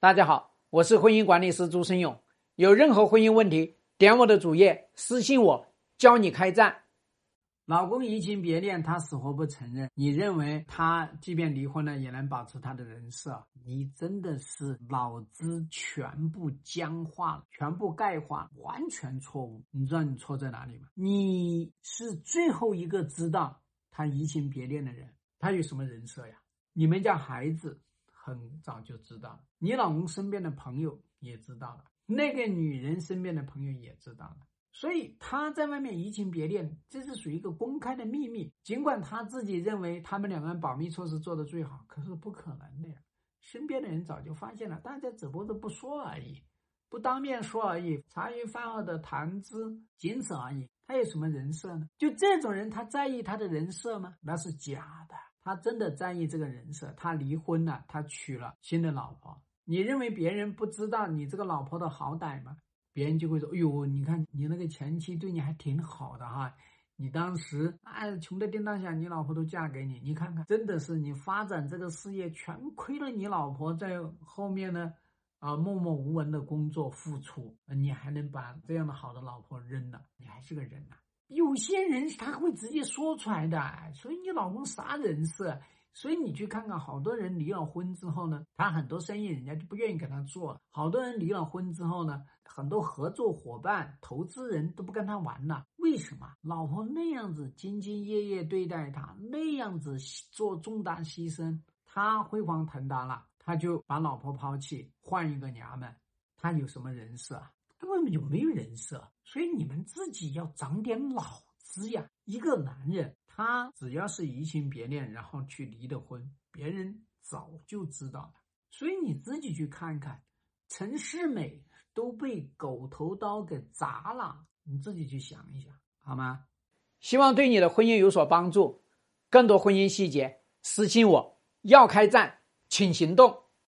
大家好，我是婚姻管理师朱生勇。有任何婚姻问题，点我的主页私信我，教你开战。老公移情别恋，他死活不承认。你认为他即便离婚了，也能保持他的人设？你真的是脑子全部僵化了，全部钙化，完全错误。你知道你错在哪里吗？你是最后一个知道他移情别恋的人，他有什么人设呀？你们家孩子。很早就知道了，你老公身边的朋友也知道了，那个女人身边的朋友也知道了，所以他在外面移情别恋，这是属于一个公开的秘密。尽管他自己认为他们两个人保密措施做得最好，可是不可能的呀。身边的人早就发现了，大家只不过是不说而已，不当面说而已，茶余饭后的谈资，仅此而已。他有什么人设呢？就这种人，他在意他的人设吗？那是假的。他真的在意这个人设，他离婚了，他娶了新的老婆。你认为别人不知道你这个老婆的好歹吗？别人就会说：“哎呦，你看你那个前妻对你还挺好的哈，你当时哎穷的叮当响，你老婆都嫁给你，你看看，真的是你发展这个事业全亏了你老婆在后面呢，啊默默无闻的工作付出，你还能把这样的好的老婆扔了？你还是个人呐。”有些人他会直接说出来的，所以你老公啥人设？所以你去看看，好多人离了婚之后呢，他很多生意人家就不愿意跟他做。好多人离了婚之后呢，很多合作伙伴、投资人都不跟他玩了。为什么？老婆那样子兢兢业业对待他，那样子做重大牺牲，他辉煌腾达了，他就把老婆抛弃，换一个娘们，他有什么人设？根本就没有人设，所以你们自己要长点脑子呀！一个男人，他只要是移情别恋，然后去离的婚，别人早就知道了。所以你自己去看看，陈世美都被狗头刀给砸了，你自己去想一想，好吗？希望对你的婚姻有所帮助。更多婚姻细节，私信我。要开战，请行动。